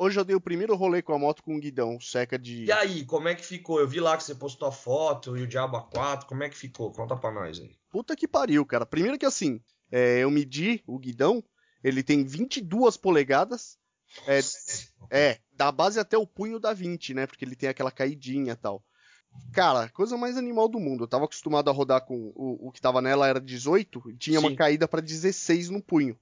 hoje eu dei o primeiro rolê com a moto com o guidão, seca de. E aí, como é que ficou? Eu vi lá que você postou a foto e o Diabo A4, como é que ficou? Conta pra nós aí. Puta que pariu, cara. Primeiro que assim, é, eu medi o guidão, ele tem 22 polegadas. É, é, da base até o punho da 20, né? Porque ele tem aquela caidinha e tal. Cara, coisa mais animal do mundo. Eu tava acostumado a rodar com o, o que tava nela era 18 e tinha Sim. uma caída pra 16 no punho.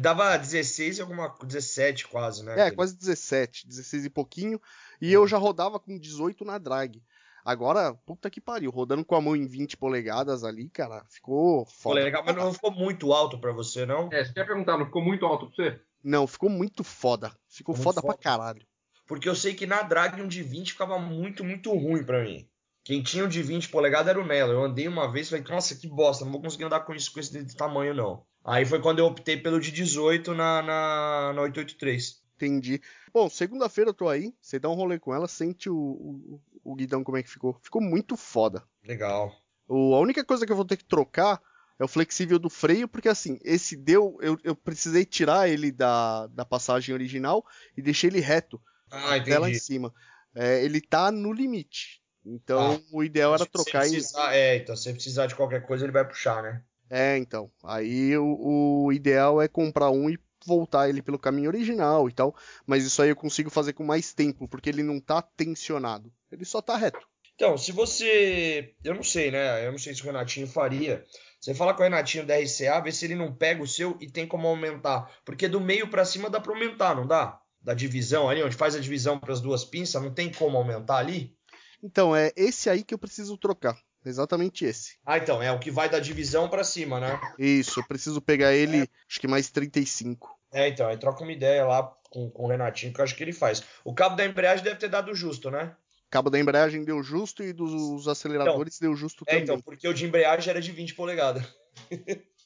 Dava 16 e alguma 17 quase, né? É, quase 17, 16 e pouquinho. E eu já rodava com 18 na drag. Agora, puta que pariu, rodando com a mão em 20 polegadas ali, cara, ficou foda. legal, mas não ficou muito alto pra você, não? É, você quer perguntar, não ficou muito alto pra você? Não, ficou muito foda. Ficou Ficou muito foda pra foda. caralho. Porque eu sei que na drag um de 20 ficava muito, muito ruim pra mim. Quem tinha um de 20 polegadas era o Nelo. Eu andei uma vez e falei, nossa, que bosta, não vou conseguir andar com isso, com esse de tamanho, não. Aí foi quando eu optei pelo de 18 na, na, na 883. Entendi. Bom, segunda-feira eu tô aí, você dá um rolê com ela, sente o, o, o guidão como é que ficou. Ficou muito foda. Legal. O, a única coisa que eu vou ter que trocar é o flexível do freio, porque assim, esse deu, eu, eu precisei tirar ele da, da passagem original e deixei ele reto, Ah, até lá em entendi. cima. É, ele tá no limite. Então Ah. o ideal era trocar e. precisar- É, então se precisar de qualquer coisa, ele vai puxar, né? É, então. Aí o, o ideal é comprar um e voltar ele pelo caminho original e tal. Mas isso aí eu consigo fazer com mais tempo, porque ele não tá tensionado. Ele só tá reto. Então, se você. Eu não sei, né? Eu não sei se o Renatinho faria. Você fala com o Renatinho da RCA, vê se ele não pega o seu e tem como aumentar. Porque do meio pra cima dá pra aumentar, não dá? Da divisão ali, onde faz a divisão pras duas pinças, não tem como aumentar ali? Então, é esse aí que eu preciso trocar. Exatamente esse. Ah, então, é o que vai da divisão pra cima, né? Isso, eu preciso pegar ele, acho que mais 35. É, então, aí troca uma ideia lá com, com o Renatinho, que eu acho que ele faz. O cabo da embreagem deve ter dado justo, né? Cabo da embreagem deu justo e dos aceleradores deu justo É, também. então, porque o de embreagem era de 20 polegadas.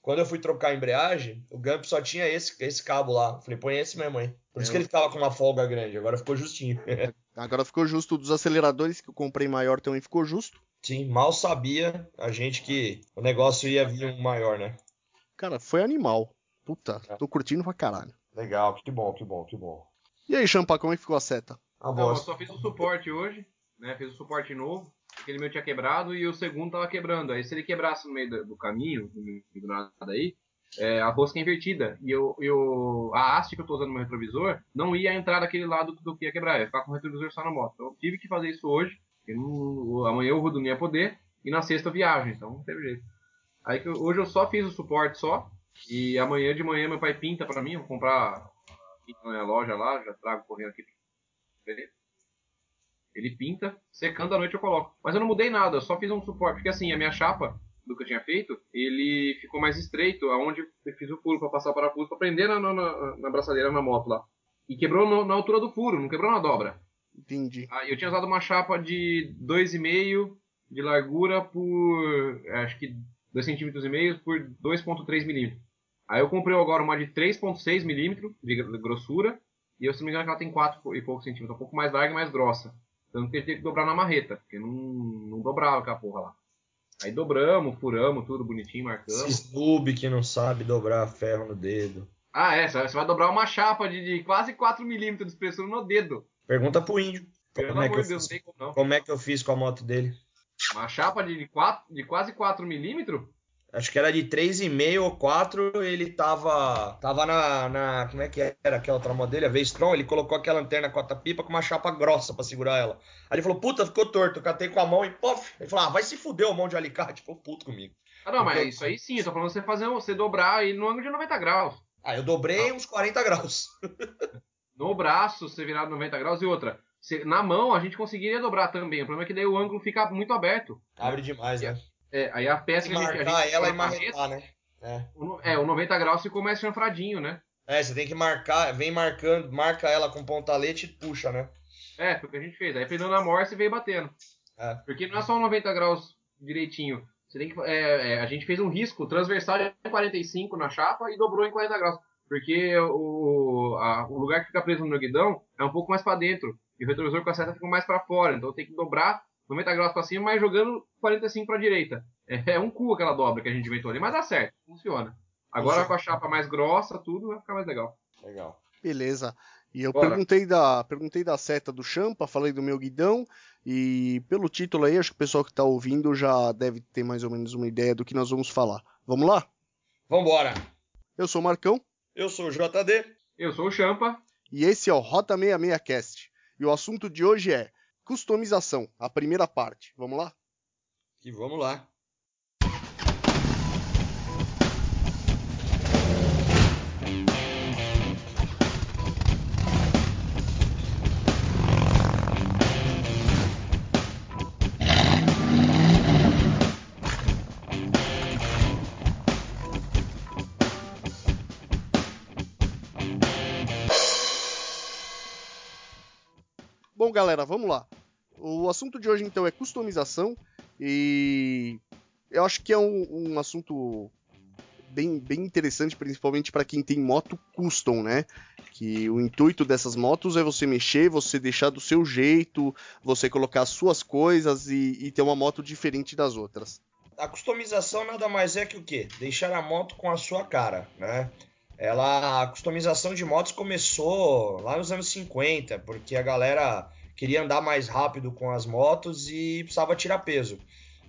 Quando eu fui trocar a embreagem, o Gump só tinha esse, esse cabo lá. Eu Falei, põe esse mesmo aí. Por isso É, que ele ficava com uma folga grande, agora ficou justinho. Agora ficou justo. Dos aceleradores que eu comprei maior também ficou justo. Sim, mal sabia a gente que o negócio ia vir um maior, né? Cara, foi animal. Puta, É. tô curtindo pra caralho. Legal, que bom, que bom, que bom. E aí, Champa, como é que ficou a seta? A Não, eu só fiz o suporte hoje, né? Fiz o suporte novo. Aquele meu tinha quebrado e o segundo tava quebrando. Aí se ele quebrasse no meio do, do caminho, no meio do nada aí, é, a rosca é invertida. E eu, eu, a haste que eu tô usando no meu retrovisor não ia entrar daquele lado do que ia quebrar. Ia ficar com o retrovisor só na moto. Então eu tive que fazer isso hoje. Não- amanhã o Rudo não poder. E na sexta eu viajo, então não teve jeito. Aí eu- hoje eu só fiz o suporte só. E amanhã de manhã meu pai pinta pra mim. Eu vou comprar pinta na minha loja lá, já trago correndo aqui. Beleza? Ele pinta, secando à noite eu coloco. Mas eu não mudei nada, eu só fiz um suporte. Porque assim, a minha chapa, do que eu tinha feito, ele ficou mais estreito, aonde eu fiz o furo para passar o parafuso, para prender na, na, na, na braçadeira na moto lá. E quebrou no- na altura do furo, não quebrou na dobra. Entendi. Aí eu tinha usado uma chapa de 2,5 de largura por é, acho que 2 centímetros e meio por 2,3 milímetros. Aí eu comprei agora uma de 3,6 milímetros de gr- grossura e eu se não me engano que ela tem 4 e poucos centímetros, um pouco mais larga e mais grossa. Tanto que eu tive que dobrar na marreta, porque não, não dobrava aquela porra lá. Aí dobramos, furamos tudo bonitinho, marcamos. Noob que não sabe dobrar ferro no dedo. Ah, é, você vai dobrar uma chapa de, de quase 4 milímetros de espessura no dedo. Pergunta pro índio. Pelo Como é, que eu de Deus, fiz, como como é que eu fiz com a moto dele? Uma chapa de, quatro, de quase 4 milímetros? Acho que era de 3,5 ou 4, ele tava. Tava na, na. Como é que era aquela outra moto dele? A V-Strom, ele colocou aquela lanterna cota-pipa com uma chapa grossa pra segurar ela. Aí ele falou, puta, ficou torto. Eu catei com a mão e pof. Ele falou, ah, vai se fuder o mão de alicate. Ficou puto comigo. Ah, não, mas Porque- isso aí sim, eu tô falando você fazer você dobrar aí no ângulo de 90 graus. Ah, eu dobrei uns 40 graus. No braço, você virar 90 graus e outra. você- na mão a gente conseguiria dobrar também. O problema é que daí o ângulo fica muito aberto. Abre demais, né? É, aí a peça que a gente, a marcar gente ela e marretar, né? É. o É, o 90 graus ficou mais chanfradinho, né? É, você tem que marcar, vem marcando, marca ela com pontalete e puxa, né? É, foi o que a gente fez. Aí prendeu na morsa e veio batendo. É. Porque não é só um 90 graus direitinho. Você tem que, é, é, a gente fez um risco transversal em 45 na chapa e dobrou em 40 graus. Porque o, a- o lugar que fica preso no guidão é um pouco mais para dentro. E o retrovisor com a seta fica mais para fora. Então tem que dobrar 90 graus para cima, mas jogando 45 para direita. É, é um cu aquela dobra que a gente inventou ali, mas dá certo, funciona. Agora Funciona. com a chapa mais grossa, tudo vai ficar mais legal. Legal. Beleza. E eu Bora. perguntei da, perguntei da seta do Champa, falei do meu guidão, e pelo título aí, acho que o pessoal que tá ouvindo já deve ter mais ou menos uma ideia do que nós vamos falar. Vamos lá? Vambora! Eu sou o Marcão, Eu sou o JD. Eu sou o Champa. e esse é o Rota 66 Cast. E o assunto de hoje é customização, a primeira parte. Vamos lá? E vamos lá. Bom, galera, vamos lá. O assunto de hoje então é customização e eu acho que é um, um assunto bem, bem interessante, principalmente para quem tem moto custom, né? Que o intuito dessas motos é você mexer, você deixar do seu jeito, você colocar as suas coisas e, e ter uma moto diferente das outras. A customização nada mais é que o quê? Deixar a moto com a sua cara, né? Ela, a customização de motos começou lá nos anos 50, porque a galera queria andar mais rápido com as motos e precisava tirar peso.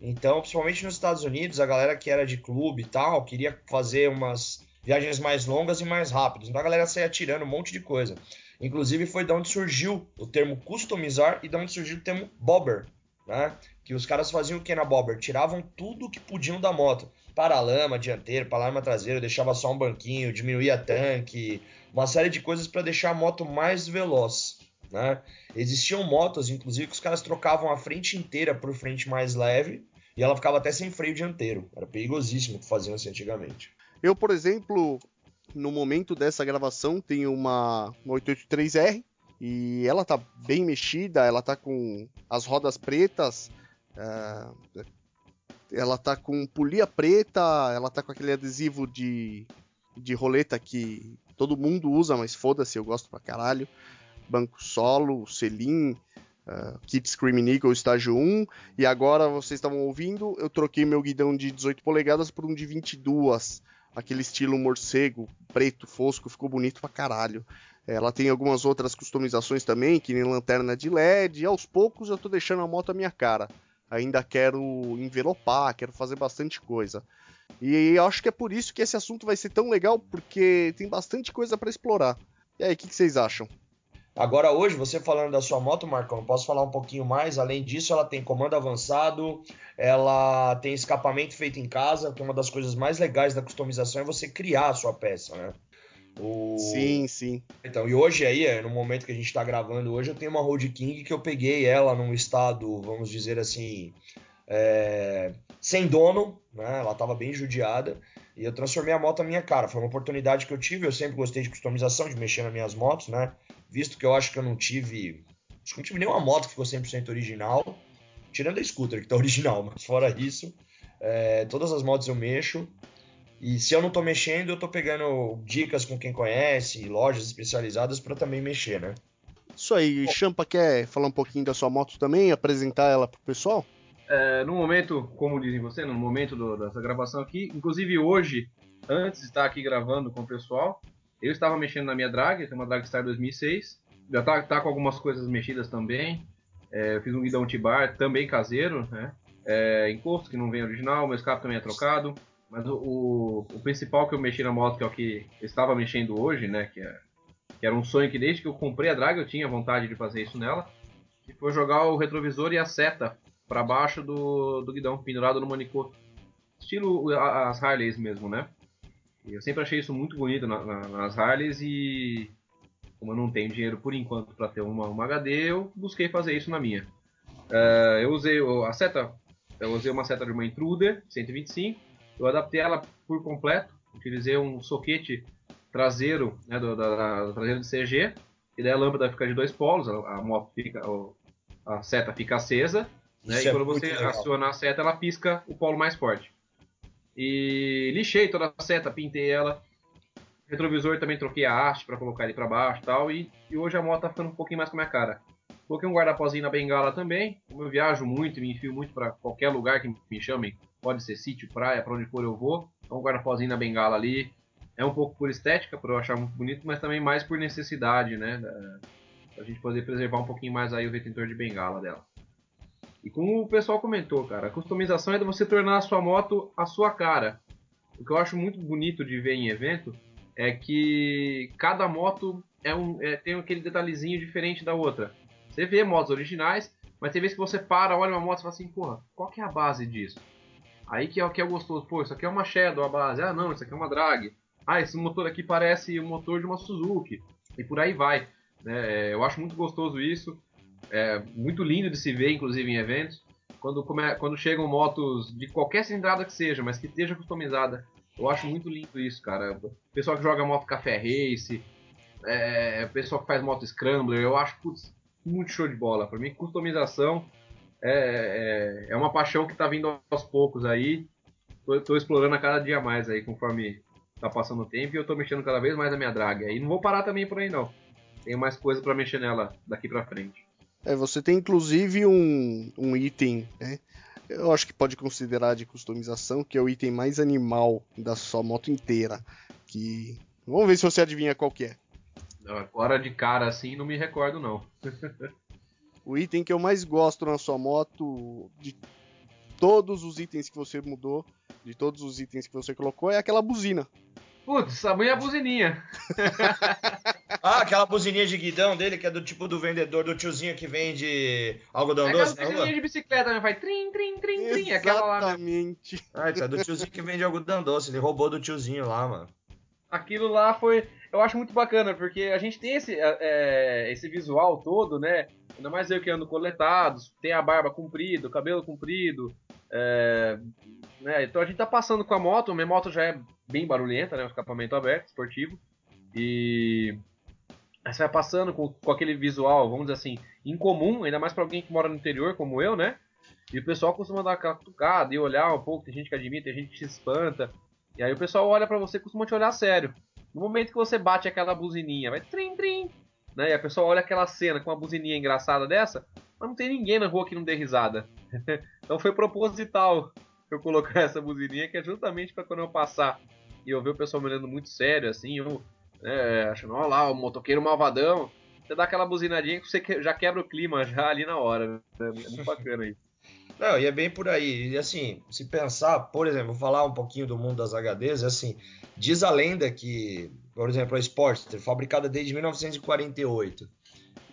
Então, principalmente nos Estados Unidos, a galera que era de clube e tal, queria fazer umas viagens mais longas e mais rápidas. Então a galera saía tirando um monte de coisa. Inclusive foi de onde surgiu o termo customizar e de onde surgiu o termo bobber, né? Que os caras faziam o que na bobber? Tiravam tudo que podiam da moto. Paralama dianteiro, paralama traseiro, deixava só um banquinho, diminuía tanque, uma série de coisas para deixar a moto mais veloz. Né? Existiam motos, inclusive, que os caras trocavam a frente inteira por frente mais leve e ela ficava até sem freio dianteiro. Era perigosíssimo que faziam assim antigamente. Eu, por exemplo, no momento dessa gravação, tenho uma, uma 883R e ela tá bem mexida, ela tá com as rodas pretas, é, ela tá com polia preta, ela tá com aquele adesivo de, de roleta que todo mundo usa, mas foda-se, eu gosto pra caralho. Banco solo, selim, uh, Kit Screaming Eagle estágio 1. E agora vocês estavam ouvindo, eu troquei meu guidão de 18 polegadas por um de 22. Aquele estilo morcego, preto, fosco, ficou bonito pra caralho. Ela tem algumas outras customizações também, que nem lanterna de LED. E aos poucos eu tô deixando a moto à minha cara. Ainda quero envelopar, quero fazer bastante coisa. E acho que é por isso que esse assunto vai ser tão legal, porque tem bastante coisa para explorar. E aí, o que, que vocês acham? Agora, hoje, você falando da sua moto, Marcão, posso falar um pouquinho mais. Além disso, ela tem comando avançado, ela tem escapamento feito em casa, que é uma das coisas mais legais da customização é você criar a sua peça, né? O... Sim, sim. Então, e hoje aí, no momento que a gente está gravando hoje, eu tenho uma Road King que eu peguei ela num estado, vamos dizer assim, é... sem dono, né? Ela estava bem judiada. E eu transformei a moto na minha cara. Foi uma oportunidade que eu tive. Eu sempre gostei de customização, de mexer nas minhas motos, né? Visto que eu acho que eu não tive. Acho que não tive nenhuma moto que ficou 100% original. Tirando a scooter, que tá original, mas fora isso, é, todas as motos eu mexo. E se eu não tô mexendo, eu tô pegando dicas com quem conhece, lojas especializadas para também mexer, né? Isso aí, Champa quer falar um pouquinho da sua moto também, apresentar ela pro pessoal? É, no momento, como dizem você, no momento do, dessa gravação aqui, inclusive hoje, antes de estar aqui gravando com o pessoal, eu estava mexendo na minha drag, tem uma Dragstar 2006, já tá, tá com algumas coisas mexidas também. É, fiz um guidão T-bar também caseiro, né? É, encosto que não vem original, meu escape também é trocado. Mas o, o, o, principal que eu mexi na moto, que é o que eu estava mexendo hoje, né? Que, é, que era um sonho que desde que eu comprei a drag eu tinha vontade de fazer isso nela. Que foi jogar o retrovisor e a seta para baixo do, do guidão, pendurado no manicô. Estilo as Harleys mesmo, né? Eu sempre achei isso muito bonito na, na, nas Harleys e como eu não tenho dinheiro por enquanto para ter uma, uma, HD, eu busquei fazer isso na minha. Uh, eu usei a seta, eu usei uma seta de uma Intruder 125, eu adaptei ela por completo, utilizei um soquete traseiro, né, do, da, da traseiro de CG, e daí a lâmpada fica de dois polos, a, a moto fica, a seta fica acesa, né, e quando é você aciona a seta, ela pisca o polo mais forte. E lixei toda a seta, pintei ela. Retrovisor também troquei a haste para colocar ele para baixo e tal. E, hoje a moto tá ficando um pouquinho mais com a minha cara. Coloquei um guarda-pozinho na bengala também. Como eu viajo muito me enfio muito para qualquer lugar que me chamem, pode ser sítio, praia, para onde for eu vou. Então um guarda-pozinho na bengala ali. é um pouco por estética, por eu achar muito bonito, mas também mais por necessidade, né? Da, a gente poder preservar um pouquinho mais aí o retentor de bengala dela. E como o pessoal comentou, cara, a customização é de você tornar a sua moto a sua cara. O que eu acho muito bonito de ver em evento é que cada moto é um, é, tem aquele detalhezinho diferente da outra. Você vê motos originais, mas tem vezes que você para, olha uma moto e fala assim, porra, qual que é a base disso? Aí que é o que é gostoso, pô, isso aqui é uma Shadow a base, ah não, isso aqui é uma Drag, ah, esse motor aqui parece o motor de uma Suzuki, e por aí vai. Né? É, eu acho muito gostoso isso, é muito lindo de se ver, inclusive em eventos, quando, come, quando chegam motos de qualquer cilindrada que seja, mas que esteja customizada. Eu acho muito lindo isso, cara. Pessoal que joga moto café race, é, pessoal que faz moto scrambler, eu acho putz, muito show de bola. Para mim, customização é, é, é, uma paixão que tá vindo aos poucos aí. Tô, tô, explorando a cada dia mais aí, conforme tá passando o tempo, e eu tô mexendo cada vez mais na minha draga. E não vou parar também por aí não. Tenho mais coisa para mexer nela daqui para frente. É, você tem inclusive um, um item, né? Eu acho que pode considerar de customização, que é o item mais animal da sua moto inteira. Que. Vamos ver se você adivinha qual que é. Agora de cara assim, não me recordo não. o item que eu mais gosto na sua moto, de todos os itens que você mudou, de todos os itens que você colocou, é aquela buzina. Putz, a minha buzininha. ah, aquela buzininha de guidão dele, que é do tipo do vendedor, do tiozinho que vende algodão é doce na rua? buzininha de bicicleta, né? Vai trim, trim, trim, trim. Exatamente. Aquela lá, né? Ah, então é do tiozinho que vende algodão doce. Ele roubou do tiozinho lá, mano. Aquilo lá foi... Eu acho muito bacana, porque a gente tem esse, é, é esse visual todo, né? Ainda mais eu que ando coletado, tem a barba comprida, o cabelo comprido, é, né? Então a gente tá passando com a moto, minha moto já é bem barulhenta, né? O escapamento aberto, esportivo. E aí você vai passando com, com aquele visual, vamos dizer assim, incomum, ainda mais para alguém que mora no interior, como eu, né? E o pessoal costuma dar aquela cutucada e olhar um pouco, tem gente que admite, tem gente que se espanta. E aí o pessoal olha para você e costuma te olhar sério. No momento que você bate aquela buzininha, vai trim trim, né? E a pessoa olha aquela cena com uma buzininha engraçada dessa, mas não tem ninguém na rua que não dê risada. então foi proposital eu colocar essa buzininha, que é justamente para quando eu passar e eu ver o pessoal me olhando muito sério, assim, eu, né, achando, ó lá, o motoqueiro malvadão, você dá aquela buzinadinha que você já quebra o clima já ali na hora, né? É muito bacana aí. Não, e é bem por aí. E assim, se pensar, por exemplo, falar um pouquinho do mundo das HDs, assim, diz a lenda que, por exemplo, a Sportster, fabricada desde 1948.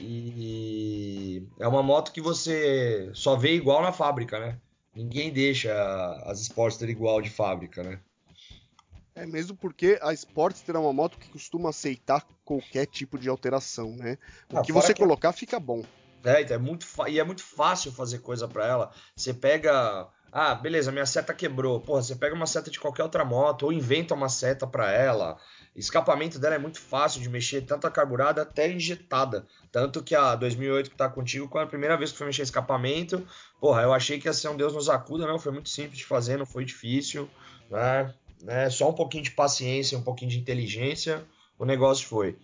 E é uma moto que você só vê igual na fábrica, né? Ninguém deixa as Sportster igual de fábrica, né? É mesmo porque a Sportster é uma moto que costuma aceitar qualquer tipo de alteração, né? O ah, que você que... colocar fica bom. É, então é muito e é muito fácil fazer coisa para ela. Você pega, ah, beleza, minha seta quebrou. Porra, você pega uma seta de qualquer outra moto ou inventa uma seta para ela. Escapamento dela é muito fácil de mexer, tanto a carburada até injetada. Tanto que a 2008 que tá contigo, quando a primeira vez que foi mexer escapamento, porra, eu achei que ia ser um Deus nos acuda, não, foi muito simples de fazer, não foi difícil, né? Né? Só um pouquinho de paciência, um pouquinho de inteligência, o negócio foi.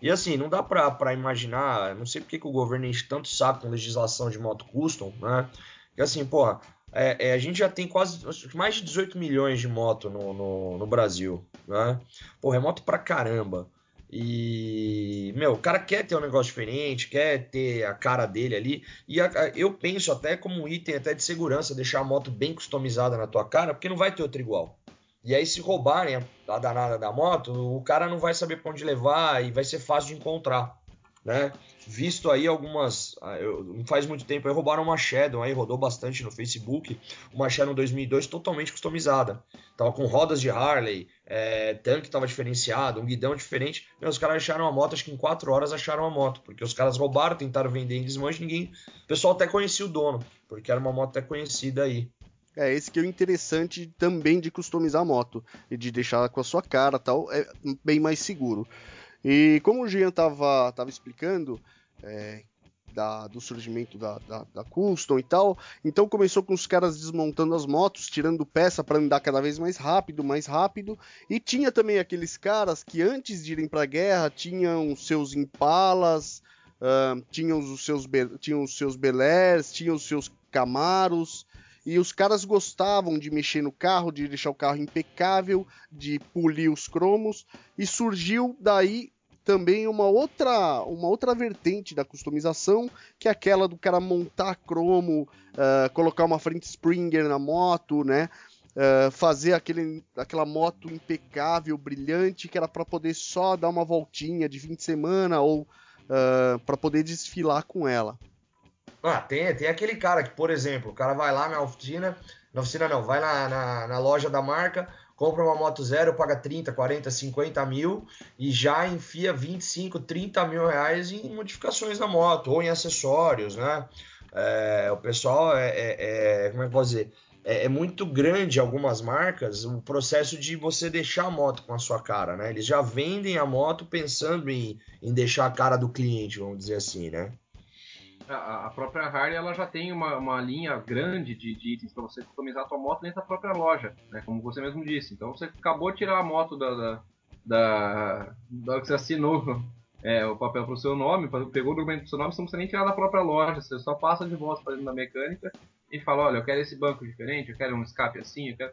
E assim, não dá para imaginar, não sei porque que o governo enche tanto saco com legislação de moto custom, né? Que assim, porra, é, é, a gente já tem quase mais de 18 milhões de moto no, no, no Brasil, né? Porra, é moto pra caramba. E, meu, o cara quer ter um negócio diferente, quer ter a cara dele ali. E a, a, eu penso até como um item até de segurança, deixar a moto bem customizada na tua cara, porque não vai ter outro igual. E aí, se roubarem a danada da moto, o cara não vai saber para onde levar e vai ser fácil de encontrar, né? Visto aí algumas, ah, não faz muito tempo, aí roubaram uma Shadow, aí rodou bastante no Facebook, uma Shadow 2002 totalmente customizada. Tava com rodas de Harley, é, tanque tava diferenciado, um guidão diferente. Meu, os caras acharam a moto, acho que em 4 horas acharam a moto, porque os caras roubaram, tentaram vender em desmanche, ninguém... O pessoal até conhecia o dono, porque era uma moto até conhecida aí. É, esse que é o interessante também de customizar a moto e de deixar com a sua cara tal, é bem mais seguro. E como o Jean tava, tava explicando, é, da, do surgimento da, da, da, Custom e tal. Então começou com os caras desmontando as motos, tirando peça para andar cada vez mais rápido, mais rápido. E tinha também aqueles caras que antes de irem para a guerra tinham seus Impalas, uh, tinham os seus tinham os seus tinham os seus Camaros E os caras gostavam de mexer no carro, de deixar o carro impecável, de polir os cromos. E surgiu daí também uma outra, uma outra vertente da customização, que é aquela do cara montar cromo, uh, colocar uma frente Springer na moto, né? Uh, fazer aquele, aquela moto impecável, brilhante, que era para poder só dar uma voltinha de fim de semana ou uh, para poder desfilar com ela. Ah, tem, tem aquele cara que, por exemplo, o cara vai lá na oficina, na oficina não, vai na, na, na loja da marca, compra uma moto zero, paga 30, 40, 50 mil e já enfia 25, 30 mil reais em modificações na moto ou em acessórios, né? É, o pessoal é, é, é, como é que eu posso dizer? É, é, muito grande algumas marcas o processo de você deixar a moto com a sua cara, né? Eles já vendem a moto pensando em, em deixar a cara do cliente, vamos dizer assim, né? A, própria Harley ela já tem uma, uma linha grande de, de itens para você customizar a sua moto dentro da própria loja, né? Como você mesmo disse. Então você acabou de tirar a moto da, da, da, da que você assinou é, o papel para o seu nome, pegou o documento para o seu nome, você não precisa nem tirar da própria loja, você só passa de volta para dentro da mecânica e fala, olha, eu quero esse banco diferente, eu quero um escape assim, eu quero...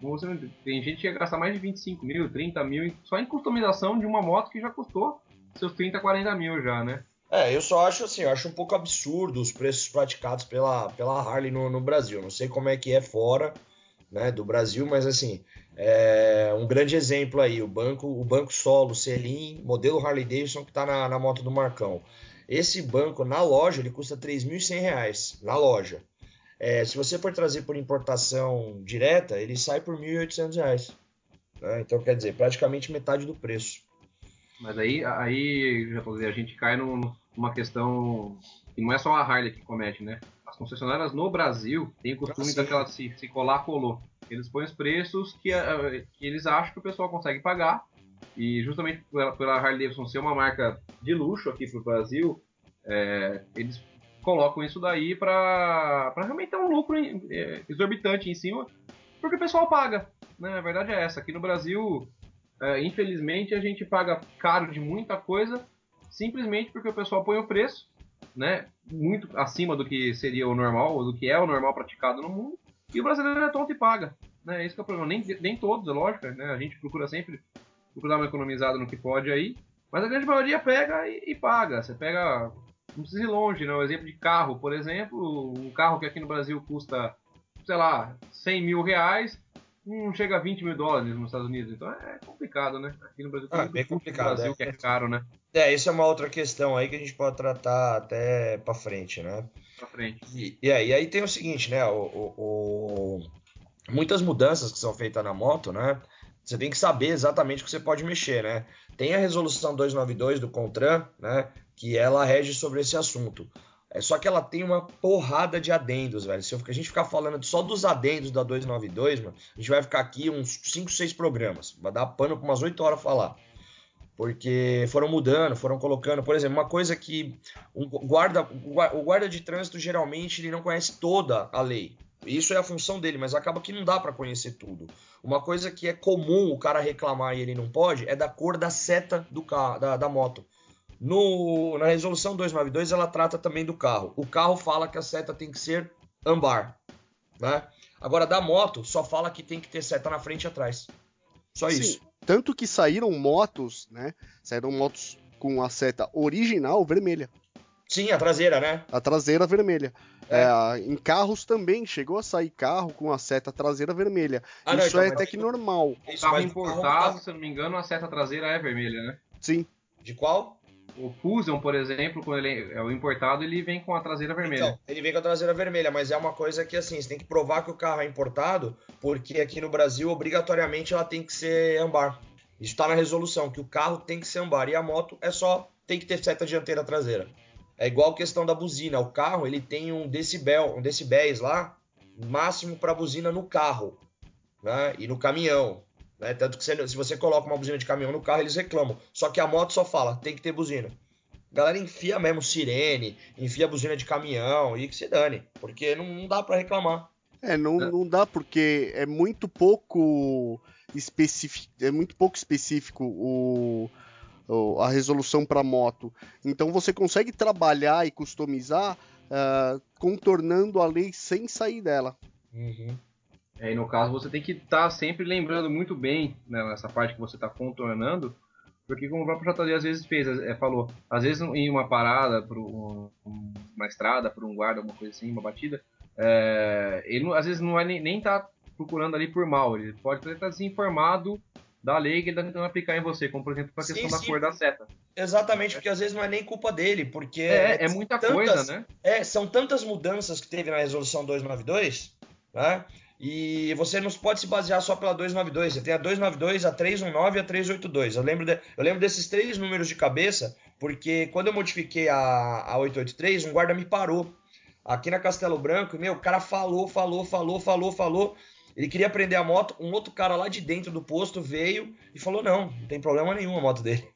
Você, tem gente que ia gastar mais de 25 mil, 30 mil só em customização de uma moto que já custou seus 30, 40 mil já, né? É, eu só acho assim, eu acho um pouco absurdo os preços praticados pela, pela Harley no, no Brasil. Não sei como é que é fora né, do Brasil, mas assim, é um grande exemplo aí, o banco, o banco solo Selim, modelo Harley Davidson que está na, na moto do Marcão. Esse banco na loja ele custa R$ 3.100 na loja. É, se você for trazer por importação direta, ele sai por R$ 1.800. Né? Então, quer dizer, praticamente metade do preço. Mas aí, aí já dizer, a gente cai no, numa questão que não é só a Harley que comete, né? As concessionárias no Brasil têm o costume daquela se, se colar, colou. Eles põem os preços que, uh, que eles acham que o pessoal consegue pagar. E justamente pela, pela Harley Davidson ser uma marca de luxo aqui pro Brasil, é, eles colocam isso daí para realmente ter um lucro é, exorbitante em cima, porque o pessoal paga. Né? A verdade é essa. Aqui no Brasil, é, infelizmente, a gente paga caro de muita coisa simplesmente porque o pessoal põe o preço, né, muito acima do que seria o normal, ou do que é o normal praticado no mundo, e o brasileiro é tonto e paga. Né, esse é o problema. Nem, nem todos, é lógico, né, a gente procura sempre procurar uma economizada no que pode aí, mas a grande maioria pega e, e paga. Você pega, não precisa ir longe, né, o exemplo de carro, por exemplo, um carro que aqui no Brasil custa, sei lá, 100 mil reais, não chega a 20 mil dólares nos Estados Unidos. Então é complicado, né? Aqui no Brasil ah, bem complicado. No Brasil é. que é caro, né? É, isso é uma outra questão aí que a gente pode tratar até para frente, né? Pra frente. E, e, aí, e aí tem o seguinte, né? O, o, o, muitas mudanças que são feitas na moto, né? Você tem que saber exatamente o que você pode mexer, né? Tem a resolução 292 do CONTRAN, né? Que ela rege sobre esse assunto. É só que ela tem uma porrada de adendos, velho. Se a gente ficar falando só dos adendos da 292, mano, a gente vai ficar aqui uns 5, 6 programas. Vai dar pano por umas 8 horas falar. Porque foram mudando, foram colocando, por exemplo, uma coisa que um guarda, o guarda de trânsito geralmente ele não conhece toda a lei. Isso é a função dele, mas acaba que não dá para conhecer tudo. Uma coisa que é comum o cara reclamar e ele não pode é da cor da seta do carro, da, da moto. No, na resolução 292 ela trata também do carro. O carro fala que a seta tem que ser ambar, né? Agora da moto só fala que tem que ter seta na frente e atrás. Só Sim, isso. Tanto que saíram motos, né? Saíram motos com a seta original vermelha. Sim, a traseira, né? A traseira vermelha. É. É, em carros também chegou a sair carro com a seta traseira vermelha. Ah, isso não, então, é até que normal. Isso, carro importado, se eu não me engano, a seta traseira é vermelha, né? Sim. De qual? O Fusion, por exemplo, quando ele é o importado, ele vem com a traseira vermelha. Então, ele vem com a traseira vermelha, mas é uma coisa que assim, você tem que provar que o carro é importado, porque aqui no Brasil, obrigatoriamente, ela tem que ser ambar. Isso está na resolução, que o carro tem que ser ambar. E a moto é só tem que ter seta dianteira traseira. É igual a questão da buzina. O carro ele tem um decibel, um decibéis lá, máximo para buzina no carro, né? E no caminhão. Né? Tanto que se você coloca uma buzina de caminhão no carro, eles reclamam. Só que a moto só fala, tem que ter buzina. A galera enfia mesmo sirene, enfia buzina de caminhão e que se dane, porque não, não dá para reclamar. É, não, é. não dá porque é muito pouco específico, é muito pouco específico o, o a resolução para moto. Então você consegue trabalhar e customizar uh, contornando a lei sem sair dela. Uhum. É, e no caso você tem que estar sempre lembrando muito bem né, nessa parte que você está contornando, porque como o próprio JD às vezes fez, é, falou, às vezes em uma parada, por um, uma estrada, por um guarda, alguma coisa assim, uma batida, é, ele não- às vezes não vai nem, nem tá procurando ali por mal, ele pode estar desinformado da lei que ele está tentando aplicar em você, como por exemplo a Sim, questão da sim. cor da seta. Exatamente, porque às vezes não é nem culpa dele, porque É, é muita tantas- coisa, né? É, são tantas mudanças que teve na resolução 292, né? E você não pode se basear só pela 292. Você tem a 292, a 319 e a 382. Eu lembro, de- eu lembro desses três números de cabeça, porque quando eu modifiquei a, a 883, um guarda me parou aqui na Castelo Branco. E, meu, o cara falou, falou, falou, falou, falou. Ele queria prender a moto. Um outro cara lá de dentro do posto veio e falou: Não, não tem problema nenhum a moto dele.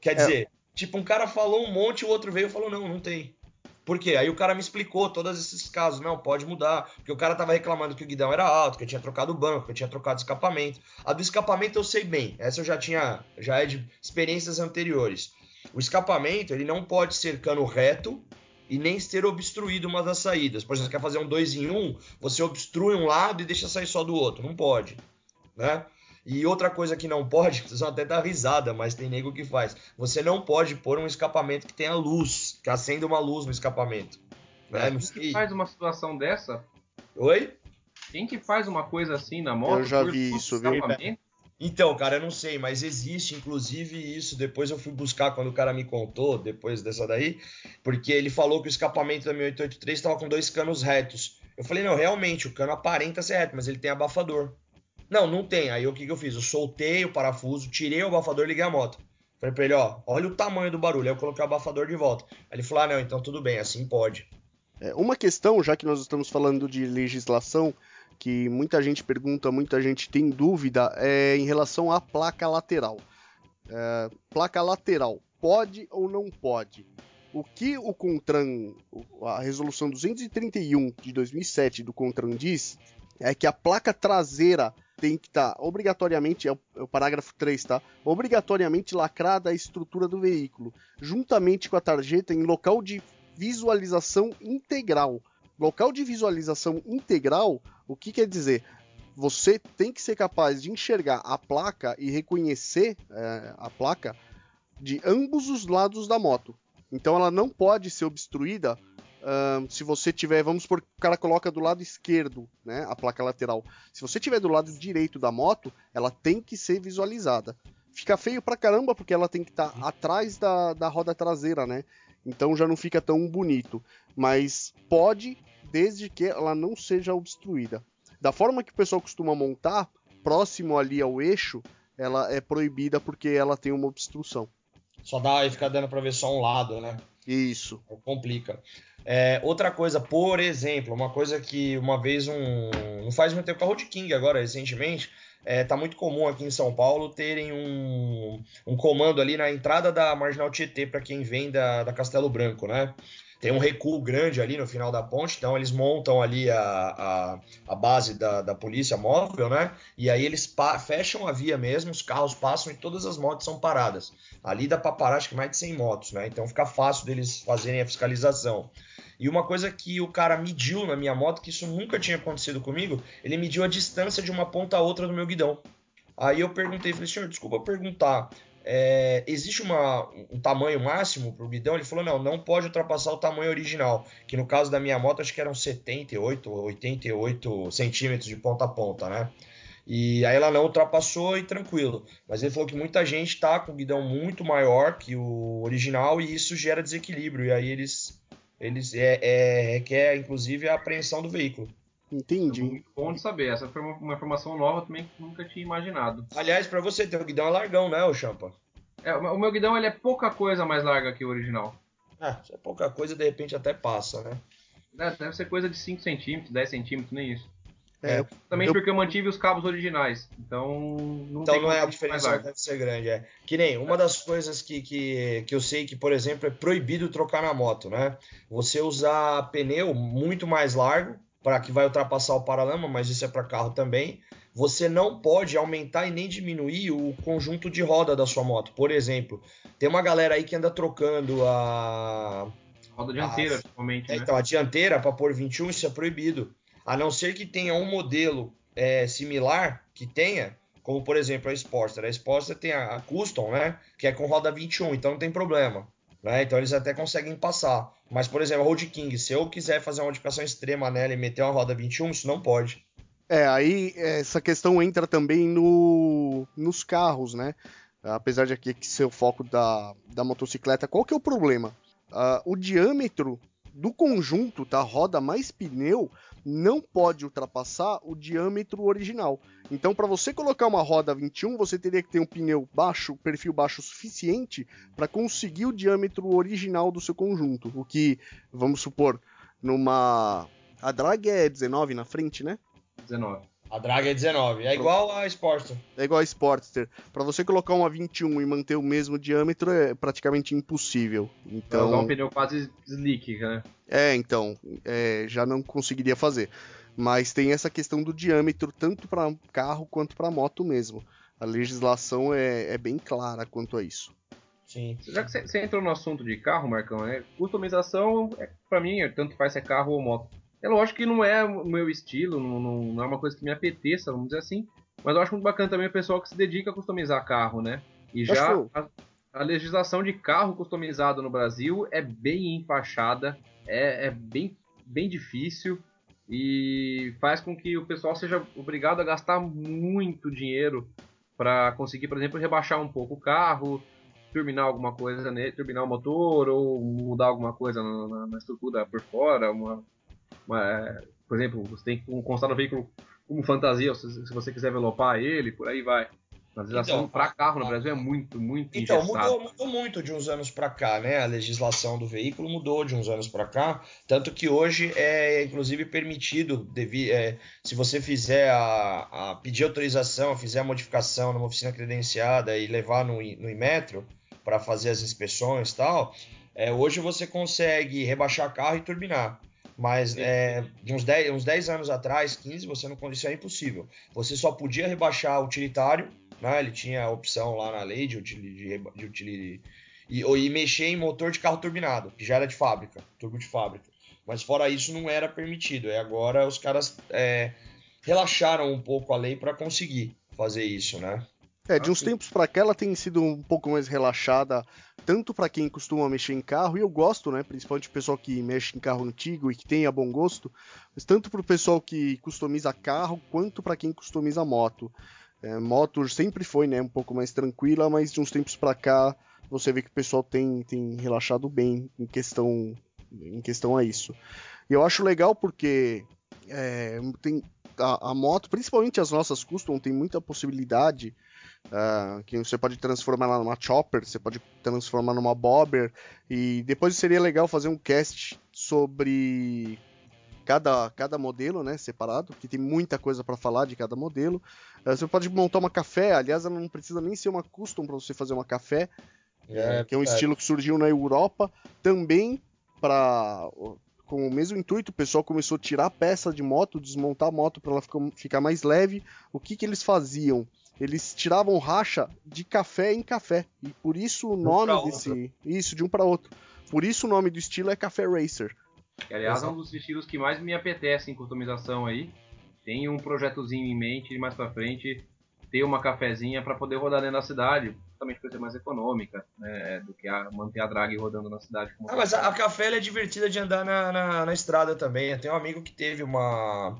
Quer É. dizer, tipo, um cara falou um monte, o outro veio e falou, não, não tem. Por quê? Aí o cara me explicou todos esses casos. Não, pode mudar. Porque o cara tava reclamando que o guidão era alto, que eu tinha trocado o banco, que eu tinha trocado o escapamento. A do escapamento eu sei bem. Essa eu já tinha, já é de experiências anteriores. O escapamento, ele não pode ser cano reto e nem ser obstruído uma das saídas. Por exemplo, você quer fazer um dois em um, você obstrui um lado e deixa sair só do outro. Não pode, né? E outra coisa que não pode, vocês vão até dar risada, mas tem nego que faz. Você não pode pôr um escapamento que tenha luz, que acenda uma luz no escapamento. Né? Não Quem que sei. faz uma situação dessa? Oi? Quem que faz uma coisa assim na moto? Eu já vi isso, viu? escapamento? Então, cara, eu não sei, mas existe inclusive isso. Depois eu fui buscar quando o cara me contou, depois dessa daí, porque ele falou que o escapamento da 1883 estava com dois canos retos. Eu falei, não, realmente, o cano aparenta ser reto, mas ele tem abafador. Não, não tem. Aí o que, que eu fiz? Eu soltei o parafuso, tirei o abafador e liguei a moto. Falei pra ele, ó, olha o tamanho do barulho. Aí eu coloquei o abafador de volta. Aí ele falou, ah, não, então tudo bem, assim pode. É, uma questão, já que nós estamos falando de legislação, que muita gente pergunta, muita gente tem dúvida, é em relação à placa lateral. É, placa lateral, pode ou não pode? O que o CONTRAN, a resolução 231 de 2007 do CONTRAN diz é que a placa traseira tem que estar obrigatoriamente, é o, é o parágrafo 3, tá? Obrigatoriamente lacrada a estrutura do veículo, juntamente com a tarjeta em local de visualização integral. Local de visualização integral, o que quer dizer? Você tem que ser capaz de enxergar a placa e reconhecer é, a placa de ambos os lados da moto. Então ela não pode ser obstruída se você tiver, vamos supor que o cara coloca do lado esquerdo, né, a placa lateral. Se você tiver do lado direito da moto, ela tem que ser visualizada. Fica feio pra caramba porque ela tem que estar atrás da, da roda traseira, né? Então já não fica tão bonito. Mas pode, desde que ela não seja obstruída. Da forma que o pessoal costuma montar, próximo ali ao eixo, ela é proibida porque ela tem uma obstrução. Só dá e fica dando pra ver só um lado, né? Isso. Complica. É, outra coisa, por exemplo, uma coisa que uma vez um. Não faz muito tempo, a Road King agora, recentemente, é, tá muito comum aqui em São Paulo terem um, um comando ali na entrada da Marginal Tietê para quem vem da, da Castelo Branco, né? Tem um recuo grande ali no final da ponte, então eles montam ali a, a, a base da, da polícia móvel, né? E aí eles fecham a via mesmo, os carros passam e todas as motos são paradas. Ali dá para parar acho que mais de 100 motos, né? Então fica fácil deles fazerem a fiscalização. E uma coisa que o cara mediu na minha moto, que isso nunca tinha acontecido comigo, ele mediu a distância de uma ponta a outra do meu guidão. Aí eu perguntei, falei, senhor, desculpa perguntar, é, existe uma, um tamanho máximo para o guidão? Ele falou, não, não pode ultrapassar o tamanho original, que no caso da minha moto acho que eram 78 ou 88 centímetros de ponta a ponta, né? E aí ela não ultrapassou e tranquilo. Mas ele falou que muita gente tá com o guidão muito maior que o original e isso gera desequilíbrio. E aí eles, eles é, é, requer, inclusive, a apreensão do veículo. Entendi. Muito bom de saber. Essa foi uma, uma informação nova também que nunca tinha imaginado. Aliás, para você ter o guidão é largão, né, ô Champa? É, o meu- o meu guidão ele é pouca coisa mais larga que o original. Ah, isso é pouca coisa, de repente até passa, né? É, deve ser coisa de 5 centímetros, 10 centímetros, nem isso. É, Também Eu- porque eu mantive os cabos originais. Então não Então tem não é a diferença, deve ser grande. É. Que nem uma das coisas que, que, que eu sei que, por exemplo, é proibido trocar na moto, né? Você usar pneu muito mais largo para que vai ultrapassar o paralama, mas isso é para carro também. Você não pode aumentar e nem diminuir o conjunto de roda da sua moto. Por exemplo, tem uma galera aí que anda trocando a, Roda dianteira, principalmente, É, né? então, a dianteira para pôr 21, isso é proibido. A não ser que tenha um modelo é, similar que tenha, como por exemplo a Sportster. A Sportster tem a, a Custom, né? Que é com roda 21, então não tem problema. Né? Então eles até conseguem passar. Mas, por exemplo, a Road King, se eu quiser fazer uma modificação extrema nela e meter uma roda 21, isso não pode. É, aí essa questão entra também no, nos carros, né? Apesar de aqui ser o foco da, da motocicleta, qual que é o problema? Uh, o diâmetro do conjunto da roda mais pneu não pode ultrapassar o diâmetro original. Então, para você colocar uma roda 21, você teria que ter um pneu baixo, perfil baixo suficiente para conseguir o diâmetro original do seu conjunto. O que, vamos supor, numa a drag é 19 na frente, né? 19. A drag é 19. É igual a Sportster. É igual a Sportster. Para você colocar uma 21 e manter o mesmo diâmetro é praticamente impossível. Então. usar um pneu quase slick, né? É, então. É, já não conseguiria fazer. Mas tem essa questão do diâmetro tanto para carro quanto para moto mesmo. A legislação é, é, bem clara quanto a isso. Sim. Já que você entrou no assunto de carro, Marcão, né? Customização, é, para mim, tanto faz se é carro ou moto. É lógico que não é o meu estilo, não, não, é uma coisa que me apeteça, vamos dizer assim. Mas eu acho muito bacana também o pessoal que se dedica a customizar carro, né? E já a, a, legislação de carro customizado no Brasil é bem enfaixada, é, é bem, bem difícil e faz com que o pessoal seja obrigado a gastar muito dinheiro para conseguir, por exemplo, rebaixar um pouco o carro, turbinar alguma coisa nele, turbinar o motor ou mudar alguma coisa na, na, na estrutura por fora, uma, uma, por exemplo, você tem que constar no veículo como fantasia, se, se você quiser envelopar ele, por aí vai. A legislação então, para carro no Brasil é muito, muito Então, mudou, mudou, muito de uns anos para cá, né? A legislação do veículo mudou de uns anos para cá, tanto que hoje é inclusive permitido, devido, é, se você fizer a, a, pedir autorização, fizer a modificação numa oficina credenciada e levar no, no Imetro para fazer as inspeções e tal, é, hoje você consegue rebaixar carro e turbinar. Mas é, de uns 10, uns 10 anos atrás, 15, você não isso é impossível. Você só podia rebaixar utilitário, né? Ele tinha a opção lá na lei de utilidade, de, de e, e mexer em motor de carro turbinado, que já era de fábrica, turbo de fábrica. Mas fora isso não era permitido. E agora os caras é, relaxaram um pouco a lei para conseguir fazer isso, né? É, de uns tempos para cá ela tem sido um pouco mais relaxada, tanto para quem costuma mexer em carro, e eu gosto, né, principalmente o pessoal que mexe em carro antigo e que tenha bom gosto, mas tanto para o pessoal que customiza carro, quanto para quem customiza moto. É, moto sempre foi, né, um pouco mais tranquila, mas de uns tempos para cá você vê que o pessoal tem, tem relaxado bem em questão, em questão a isso. E eu acho legal porque é, tem, a, a, moto, principalmente as nossas custom, tem muita possibilidade Uh, que você pode transformar ela numa chopper, você pode transformar numa bobber e depois seria legal fazer um cast sobre cada, cada modelo, né, separado, que tem muita coisa para falar de cada modelo. Uh, você pode montar uma café, aliás, ela não precisa nem ser uma custom para você fazer uma café, é, que é um é. estilo que surgiu na Europa, também para com o mesmo intuito, o pessoal começou a tirar peça de moto, desmontar a moto para ela ficar, ficar mais leve. O que, que eles faziam? Eles tiravam racha de café em café. E por isso o nome um desse. Outro. Isso, de um para outro. Por isso o nome do estilo é Café Racer. aliás, é um dos estilos que mais me apetece em customização aí. Tem um projetozinho em mente mais para frente ter uma cafezinha para poder rodar dentro da cidade, justamente para ser mais econômica, né, do que a, manter a drag rodando na cidade. ah, mas a, a café é divertida de andar na, na, na estrada também. Eu tenho um amigo que teve uma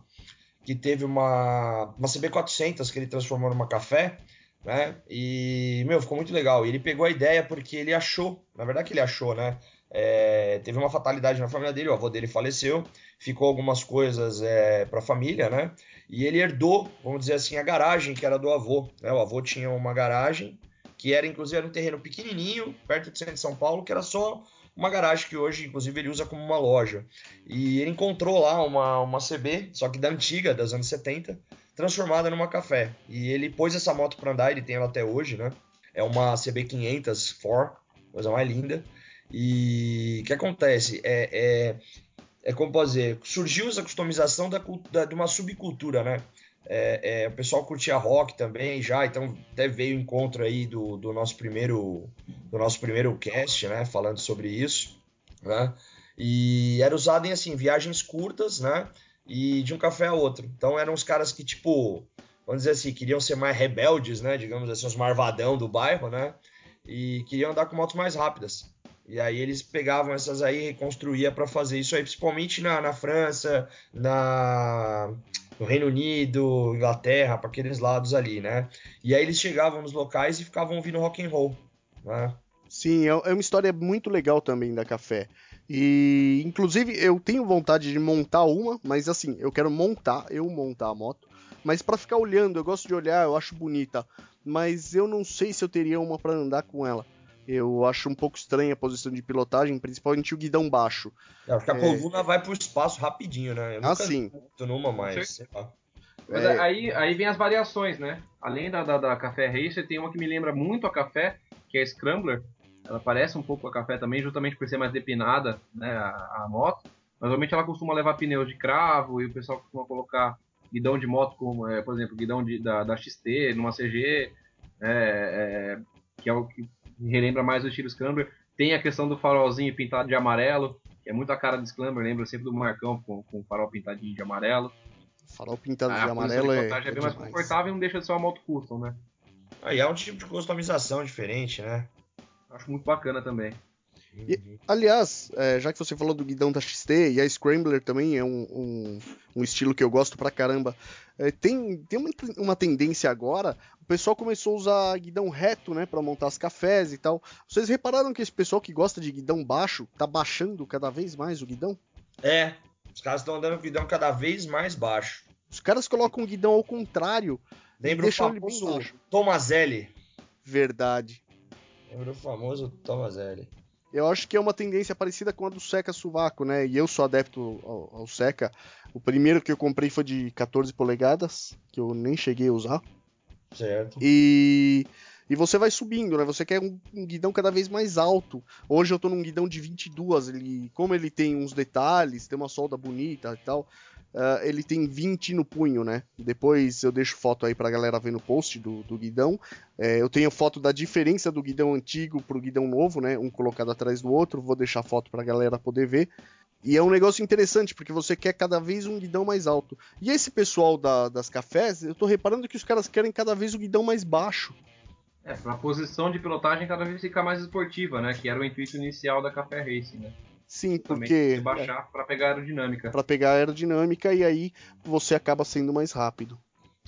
que teve uma, uma CB400 que ele transformou numa café, né? E, meu, ficou muito legal. E ele pegou a ideia porque ele achou, na verdade que ele achou, né? É, teve uma fatalidade na família dele, o avô dele faleceu, ficou algumas coisas é, para a família, né? E ele herdou, vamos dizer assim, a garagem que era do avô. Né? O avô tinha uma garagem que era, inclusive, era um terreno pequenininho, perto do centro de São Paulo, que era só uma garagem que hoje, inclusive, ele usa como uma loja. E ele encontrou lá uma, uma CB, só que da antiga, das anos 70, transformada numa café. E ele pôs essa moto para andar, ele tem ela até hoje, né? É uma CB500 4, coisa mais linda. E o que acontece? É, é, é como posso dizer, surgiu essa customização da, da, de uma subcultura, né? É, é, o pessoal curtia rock também já, então até veio o encontro aí do, do nosso primeiro do nosso primeiro cast, né, falando sobre isso, né? E era usado em assim viagens curtas, né? e de um café a outro. Então eram os caras que, tipo, vamos dizer assim, queriam ser mais rebeldes, né? Digamos assim, os marvadão do bairro, né? E queriam andar com motos mais rápidas. E aí eles pegavam essas aí e reconstruía para fazer isso aí, principalmente na, na França, na no Reino Unido, Inglaterra, para aqueles lados ali, né? E aí eles chegavam nos locais e ficavam ouvindo rock and roll, né? Sim, é, é uma história muito legal também da Café. E inclusive eu tenho vontade de montar uma, mas assim, eu quero montar, eu montar a moto, mas para ficar olhando, eu gosto de olhar, eu acho bonita, mas eu não sei se eu teria uma para andar com ela. Eu acho um pouco estranha a posição de pilotagem, principalmente o guidão baixo. É, acho que a é... coluna vai pro espaço rapidinho, né? Eu ah, sim. numa mais, Mas é... aí, aí vem as variações, né? Além da, da, da Café Racer, tem uma que me lembra muito a Café, que é a Scrambler. Ela parece um pouco a Café também, justamente por ser mais depinada, né, a, a moto. Mas normalmente ela costuma levar pneus de cravo e o pessoal costuma colocar guidão de moto, como, é, por exemplo, guidão de, da, da XT, numa CG, é, é, que é o que relembra mais o estilo Scrambler. Tem a questão do farolzinho pintado de amarelo, que é muito a cara do Scrambler, lembra sempre do Marcão com, com o farol pintadinho de amarelo. Farol pintado de amarelo é, é, é bem mais confortável e não deixa de ser uma moto custom, né? Aí é um tipo de customização diferente, né? Acho muito bacana também. E, aliás, é, já que você falou do guidão da XT e a Scrambler também é um, um, um estilo que eu gosto pra caramba, tem, tem uma, uma, tendência agora, o pessoal começou a usar guidão reto, né, para montar os cafés e tal. Vocês repararam que esse pessoal que gosta de guidão baixo tá baixando cada vez mais o guidão? É, os caras estão andando com guidão cada vez mais baixo. Os caras colocam o guidão ao contrário. Lembra o famoso Tomazelli? Verdade. Lembra o famoso Tomazelli eu acho que é uma tendência parecida com a do Seca Suvaco, né? E eu sou adepto ao, ao, Seca. O primeiro que eu comprei foi de 14 polegadas, que eu nem cheguei a usar. Certo. E, e você vai subindo, né? Você quer um, um, guidão cada vez mais alto. Hoje eu tô num guidão de 22, ele, como ele tem uns detalhes, tem uma solda bonita e tal, Uh, ele tem 20 no punho, né? Depois eu deixo foto aí pra galera ver no post do, do guidão. É, eu tenho foto da diferença do guidão antigo pro guidão novo, né? Um colocado atrás do outro. Vou deixar foto pra galera poder ver. E é um negócio interessante, porque você quer cada vez um guidão mais alto. E esse pessoal da, das cafés, eu tô reparando que os caras querem cada vez o guidão mais baixo. É, a posição de pilotagem cada vez ficar mais esportiva, né? Que era o intuito inicial da Café Racing, né? Sim, porque. baixar é, para pegar aerodinâmica. Para pegar aerodinâmica e aí você acaba sendo mais rápido.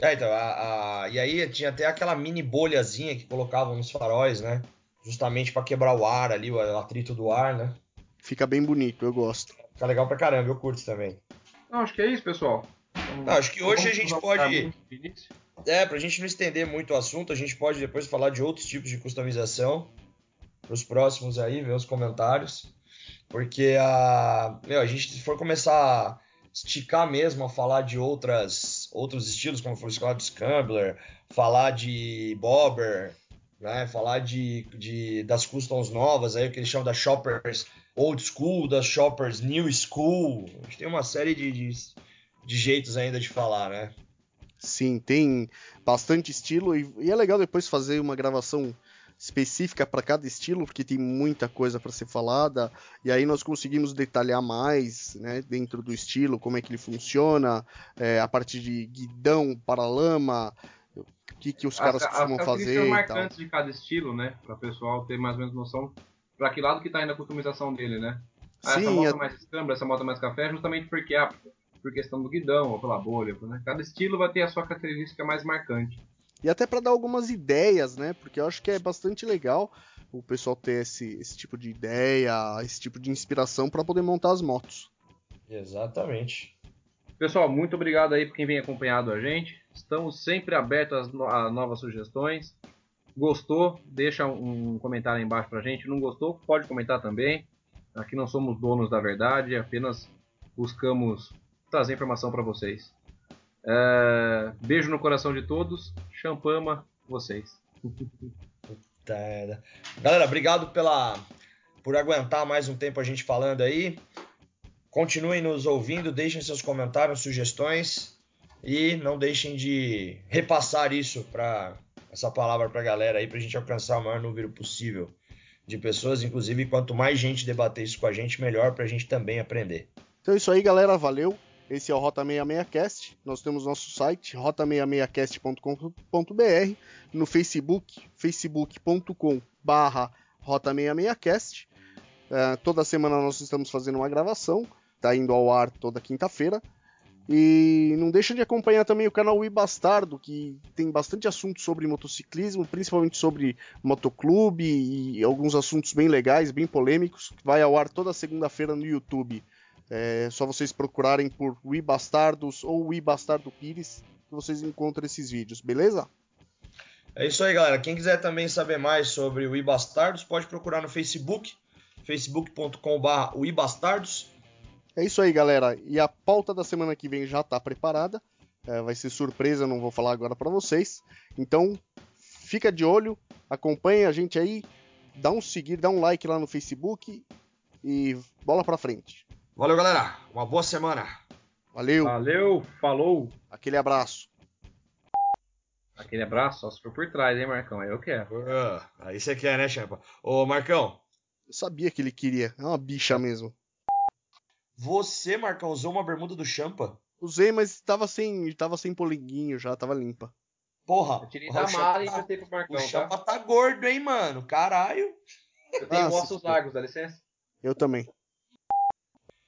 É, então, a, a, e aí tinha até aquela mini bolhazinha que colocavam nos faróis, né? Justamente para quebrar o ar ali, o atrito do ar, né? Fica bem bonito, eu gosto. Fica legal pra caramba, eu curto também. Não, acho que é isso, pessoal. Então, não, acho que hoje a gente pode. É, pra gente não estender muito o assunto, a gente pode depois falar de outros tipos de customização. Pros próximos aí, ver os comentários. Porque a, meu, a gente se for começar a esticar mesmo a falar de outras outros estilos, como foi o de Scrambler, falar de Bobber, né, falar de, de das customs novas, aí o que eles chamam das shoppers old school, das shoppers new school. A gente tem uma série de, de, de jeitos ainda de falar, né? Sim, tem bastante estilo e, e é legal depois fazer uma gravação específica para cada estilo, porque tem muita coisa para ser falada, e aí nós conseguimos detalhar mais né, dentro do estilo, como é que ele funciona, é, a parte de guidão, paralama, o que, que os caras as, costumam as fazer. As marcantes de cada estilo, né, para o pessoal ter mais ou menos noção para que lado que está indo a customização dele, né? Ah, Sim, essa moto a... mais escambra, essa moto mais café, justamente porque ah, por questão do guidão ou pela bolha, né? Cada estilo vai ter a sua característica mais marcante. E até para dar algumas ideias, né? Porque eu acho que é bastante legal o pessoal ter esse, esse tipo de ideia, esse tipo de inspiração para poder montar as motos. Exatamente. Pessoal, muito obrigado aí por quem vem acompanhado a gente. Estamos sempre abertos a novas sugestões. Gostou? Deixa um comentário aí embaixo pra gente. Não gostou? Pode comentar também. Aqui não somos donos da verdade, apenas buscamos trazer informação para vocês. É, beijo no coração de todos. Champama vocês. Galera, obrigado pela por aguentar mais um tempo a gente falando aí. Continuem nos ouvindo, deixem seus comentários, sugestões e não deixem de repassar isso para essa palavra para a galera aí para a gente alcançar o maior número possível de pessoas. Inclusive, quanto mais gente debater isso com a gente, melhor para a gente também aprender. Então é isso aí, galera. Valeu. Esse é o Rota 66cast. Nós temos nosso site, rota66cast.com.br, no Facebook, facebook.com barra Rota66cast. Uh, toda semana nós estamos fazendo uma gravação, tá indo ao ar toda quinta-feira. E não deixa de acompanhar também o canal Wii Bastardo, que tem bastante assunto sobre motociclismo, principalmente sobre motoclube e alguns assuntos bem legais, bem polêmicos. Vai ao ar toda segunda-feira no YouTube. É só vocês procurarem por Wii Bastardos ou Wii Bastardo Pires que vocês encontram esses vídeos, beleza? É isso aí, galera. Quem quiser também saber mais sobre o Bastardos, pode procurar no Facebook, facebook.com.br Bastardos é isso aí, galera. E a pauta da semana que vem já está preparada. É, vai ser surpresa, não vou falar agora para vocês. Então, fica de olho, acompanhe a gente aí, dá um seguir, dá um like lá no Facebook e bola para frente. Valeu, galera. Uma boa semana. Valeu. Valeu, falou. Aquele abraço. Aquele abraço, só se for por trás, hein, Marcão? Aí eu quero. Uh, aí você quer, né, Champa? Ô, Marcão. Eu sabia que ele queria. É uma bicha mesmo. Você, Marcão, usou uma bermuda do Champa? Usei, mas tava sem, tava sem polinguinho já, tava limpa. Porra, eu tirei da mala e emprestei pro Marcão. O Champa tá? tá gordo, hein, mano? Caralho. Eu tenho ah, ossos largos, dá licença? Eu também.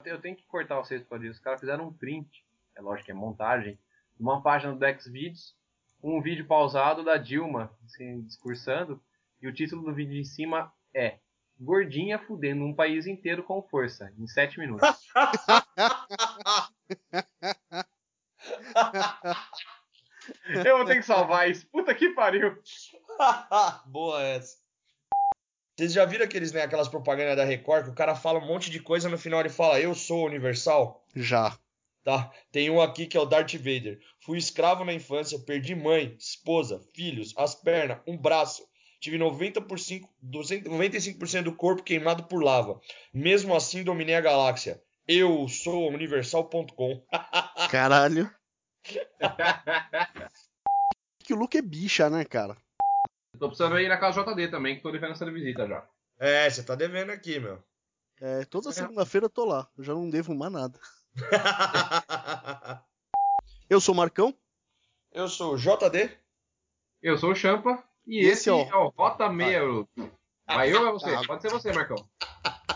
Eu tenho que cortar vocês por isso. Os caras fizeram um print, é lógico que é montagem, uma página do Xvideos, um vídeo pausado da Dilma, assim, discursando, e o título do vídeo em cima é gordinha fudendo um país inteiro com força, em 7 minutos. Eu vou ter que salvar isso. Puta que pariu. Boa essa. Vocês já viram aqueles, né, aquelas propagandas da Record que o cara fala um monte de coisa no final ele fala eu sou universal? Já. Tá. Tem um aqui que é o Darth Vader. Fui escravo na infância, perdi mãe, esposa, filhos, as pernas, um braço. Tive 90%, 95% do corpo queimado por lava. Mesmo assim, dominei a galáxia. Eu sou universal.com. Caralho. que o Luke é bicha, né, cara? Tô precisando ir na casa JD também, que tô devendo essa visita já. É, você tá devendo aqui, meu. É, toda segunda-feira eu tô lá. Eu já não devo mais nada. eu sou o Marcão. Eu sou o JD. Eu sou o Champa. E esse, esse é, o... é o Rota Meia. Vai eu ou é você? Ah, pode ser você, Marcão.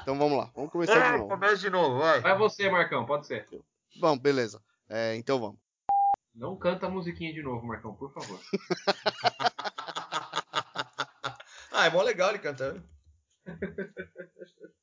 Então vamos lá, vamos começar é, de novo. Começa de novo, vai. Vai você, Marcão, pode ser. Vamos, beleza. É, então vamos. Não canta a musiquinha de novo, Marcão, por favor. ah, é mó legal ele cantando.